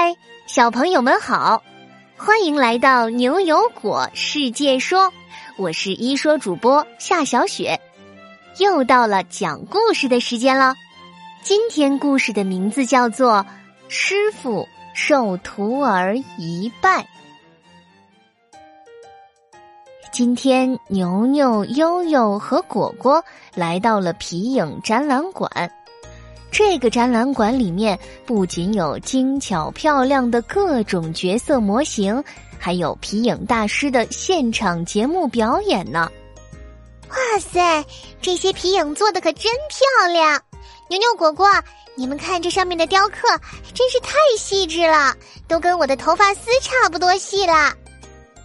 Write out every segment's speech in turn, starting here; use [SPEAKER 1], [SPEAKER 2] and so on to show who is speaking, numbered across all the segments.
[SPEAKER 1] 嗨，小朋友们好，欢迎来到牛油果世界说，我是一说主播夏小雪，又到了讲故事的时间了。今天故事的名字叫做《师傅受徒儿一拜》。今天牛牛、悠悠和果果来到了皮影展览馆。这个展览馆里面不仅有精巧漂亮的各种角色模型，还有皮影大师的现场节目表演呢。
[SPEAKER 2] 哇塞，这些皮影做的可真漂亮！牛牛果果，你们看这上面的雕刻，真是太细致了，都跟我的头发丝差不多细了。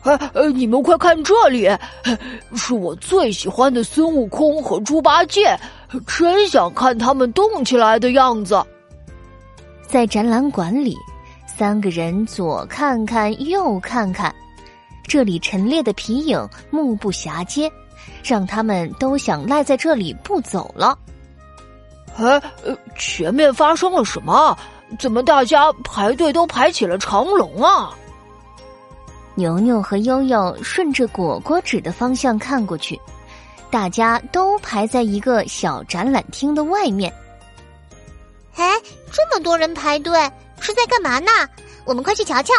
[SPEAKER 3] 哎，呃，你们快看这里，是我最喜欢的孙悟空和猪八戒，真想看他们动起来的样子。
[SPEAKER 1] 在展览馆里，三个人左看看右看看，这里陈列的皮影目不暇接，让他们都想赖在这里不走了。
[SPEAKER 3] 哎，前面发生了什么？怎么大家排队都排起了长龙啊？
[SPEAKER 1] 牛牛和悠悠顺着果果指的方向看过去，大家都排在一个小展览厅的外面。
[SPEAKER 2] 哎，这么多人排队是在干嘛呢？我们快去瞧瞧。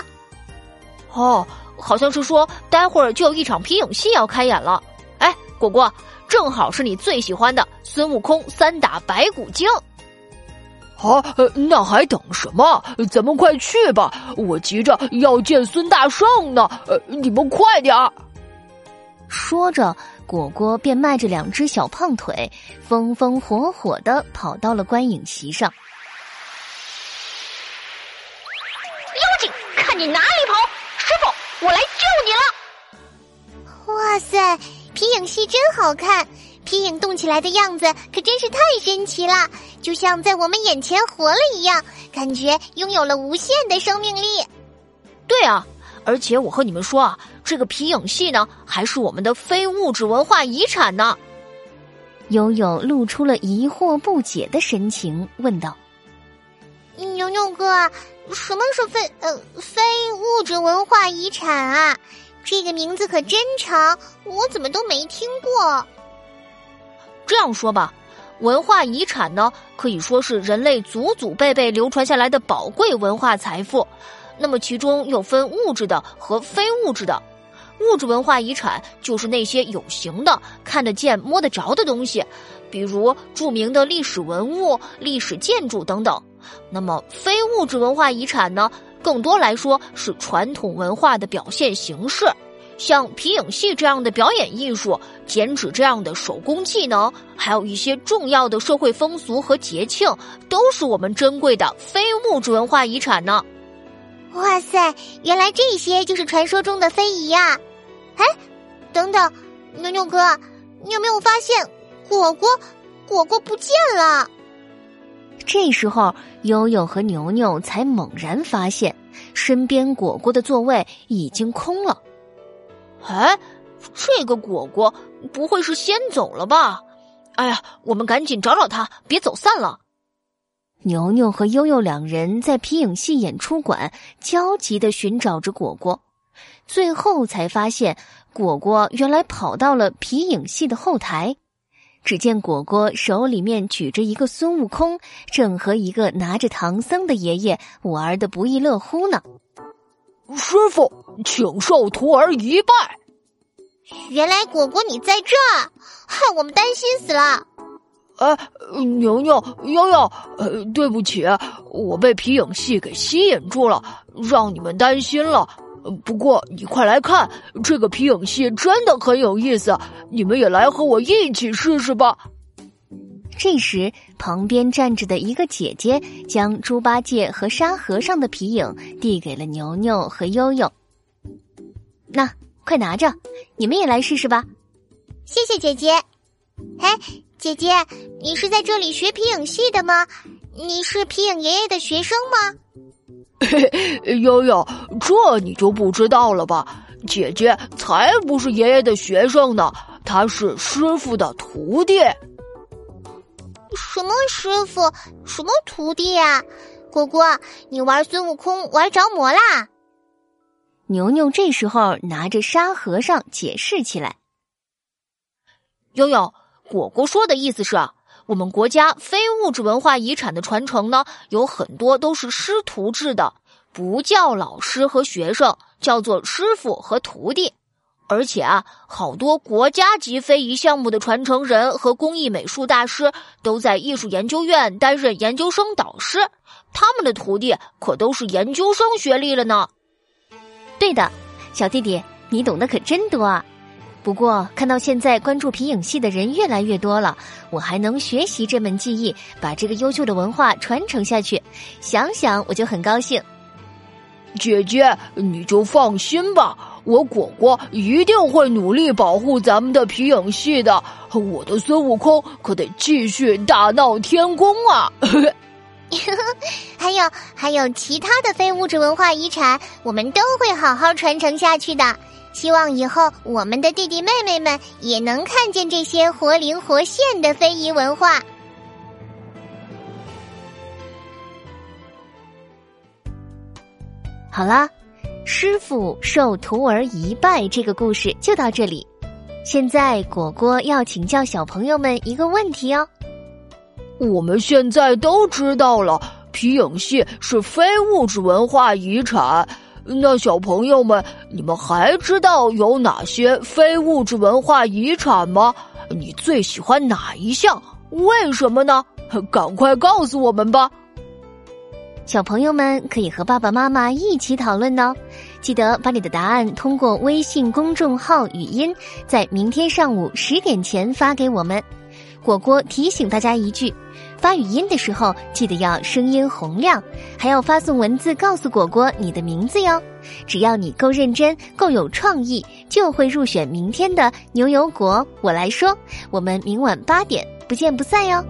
[SPEAKER 4] 哦，好像是说待会儿就有一场皮影戏要开演了。哎，果果，正好是你最喜欢的孙悟空三打白骨精。
[SPEAKER 3] 啊，那还等什么？咱们快去吧！我急着要见孙大圣呢。呃，你们快点儿！
[SPEAKER 1] 说着，果果便迈着两只小胖腿，风风火火的跑到了观影席上。
[SPEAKER 5] 妖精，看你哪里跑！师傅，我来救你了！
[SPEAKER 2] 哇塞，皮影戏真好看！皮影动起来的样子可真是太神奇了，就像在我们眼前活了一样，感觉拥有了无限的生命力。
[SPEAKER 4] 对啊，而且我和你们说啊，这个皮影戏呢，还是我们的非物质文化遗产呢。
[SPEAKER 1] 悠悠露出了疑惑不解的神情，问道：“
[SPEAKER 2] 牛牛哥，什么是非呃非物质文化遗产啊？这个名字可真长，我怎么都没听过。”
[SPEAKER 4] 这样说吧，文化遗产呢，可以说是人类祖祖辈辈流传下来的宝贵文化财富。那么其中又分物质的和非物质的。物质文化遗产就是那些有形的、看得见、摸得着的东西，比如著名的历史文物、历史建筑等等。那么非物质文化遗产呢，更多来说是传统文化的表现形式。像皮影戏这样的表演艺术，剪纸这样的手工技能，还有一些重要的社会风俗和节庆，都是我们珍贵的非物质文化遗产呢。
[SPEAKER 2] 哇塞，原来这些就是传说中的非遗呀！哎，等等，牛牛哥，你有没有发现果果果果不见了？
[SPEAKER 1] 这时候，悠悠和牛牛才猛然发现，身边果果的座位已经空了。
[SPEAKER 4] 哎，这个果果不会是先走了吧？哎呀，我们赶紧找找他，别走散了。
[SPEAKER 1] 牛牛和悠悠两人在皮影戏演出馆焦急的寻找着果果，最后才发现果果原来跑到了皮影戏的后台。只见果果手里面举着一个孙悟空，正和一个拿着唐僧的爷爷玩的不亦乐乎呢。
[SPEAKER 3] 师傅，请受徒儿一拜。
[SPEAKER 2] 原来果果你在这儿，害我们担心死了。
[SPEAKER 3] 哎，牛牛悠悠，呃，对不起，我被皮影戏给吸引住了，让你们担心了。不过你快来看，这个皮影戏真的很有意思，你们也来和我一起试试吧。
[SPEAKER 1] 这时，旁边站着的一个姐姐将猪八戒和沙和尚的皮影递给了牛牛和悠悠。那快拿着，你们也来试试吧。
[SPEAKER 2] 谢谢姐姐。哎，姐姐，你是在这里学皮影戏的吗？你是皮影爷爷的学生吗？
[SPEAKER 3] 嘿嘿，悠悠，这你就不知道了吧？姐姐才不是爷爷的学生呢，她是师傅的徒弟。
[SPEAKER 2] 什么师傅？什么徒弟啊？果果，你玩孙悟空玩着魔啦！
[SPEAKER 1] 牛牛这时候拿着沙和尚解释起来：“
[SPEAKER 4] 悠悠，果果说的意思是，我们国家非物质文化遗产的传承呢，有很多都是师徒制的，不叫老师和学生，叫做师傅和徒弟。而且啊，好多国家级非遗项目的传承人和工艺美术大师都在艺术研究院担任研究生导师，他们的徒弟可都是研究生学历了呢。”
[SPEAKER 1] 对的，小弟弟，你懂得可真多啊！不过看到现在关注皮影戏的人越来越多了，我还能学习这门技艺，把这个优秀的文化传承下去，想想我就很高兴。
[SPEAKER 3] 姐姐，你就放心吧，我果果一定会努力保护咱们的皮影戏的。我的孙悟空可得继续大闹天宫啊！
[SPEAKER 2] 还有还有其他的非物质文化遗产，我们都会好好传承下去的。希望以后我们的弟弟妹妹们也能看见这些活灵活现的非遗文化。
[SPEAKER 1] 好啦，师傅受徒儿一拜这个故事就到这里。现在果果要请教小朋友们一个问题哦。
[SPEAKER 3] 我们现在都知道了，皮影戏是非物质文化遗产。那小朋友们，你们还知道有哪些非物质文化遗产吗？你最喜欢哪一项？为什么呢？赶快告诉我们吧！
[SPEAKER 1] 小朋友们可以和爸爸妈妈一起讨论哦。记得把你的答案通过微信公众号语音，在明天上午十点前发给我们。果果提醒大家一句：发语音的时候记得要声音洪亮，还要发送文字告诉果果你的名字哟。只要你够认真、够有创意，就会入选明天的牛油果。我来说，我们明晚八点不见不散哟。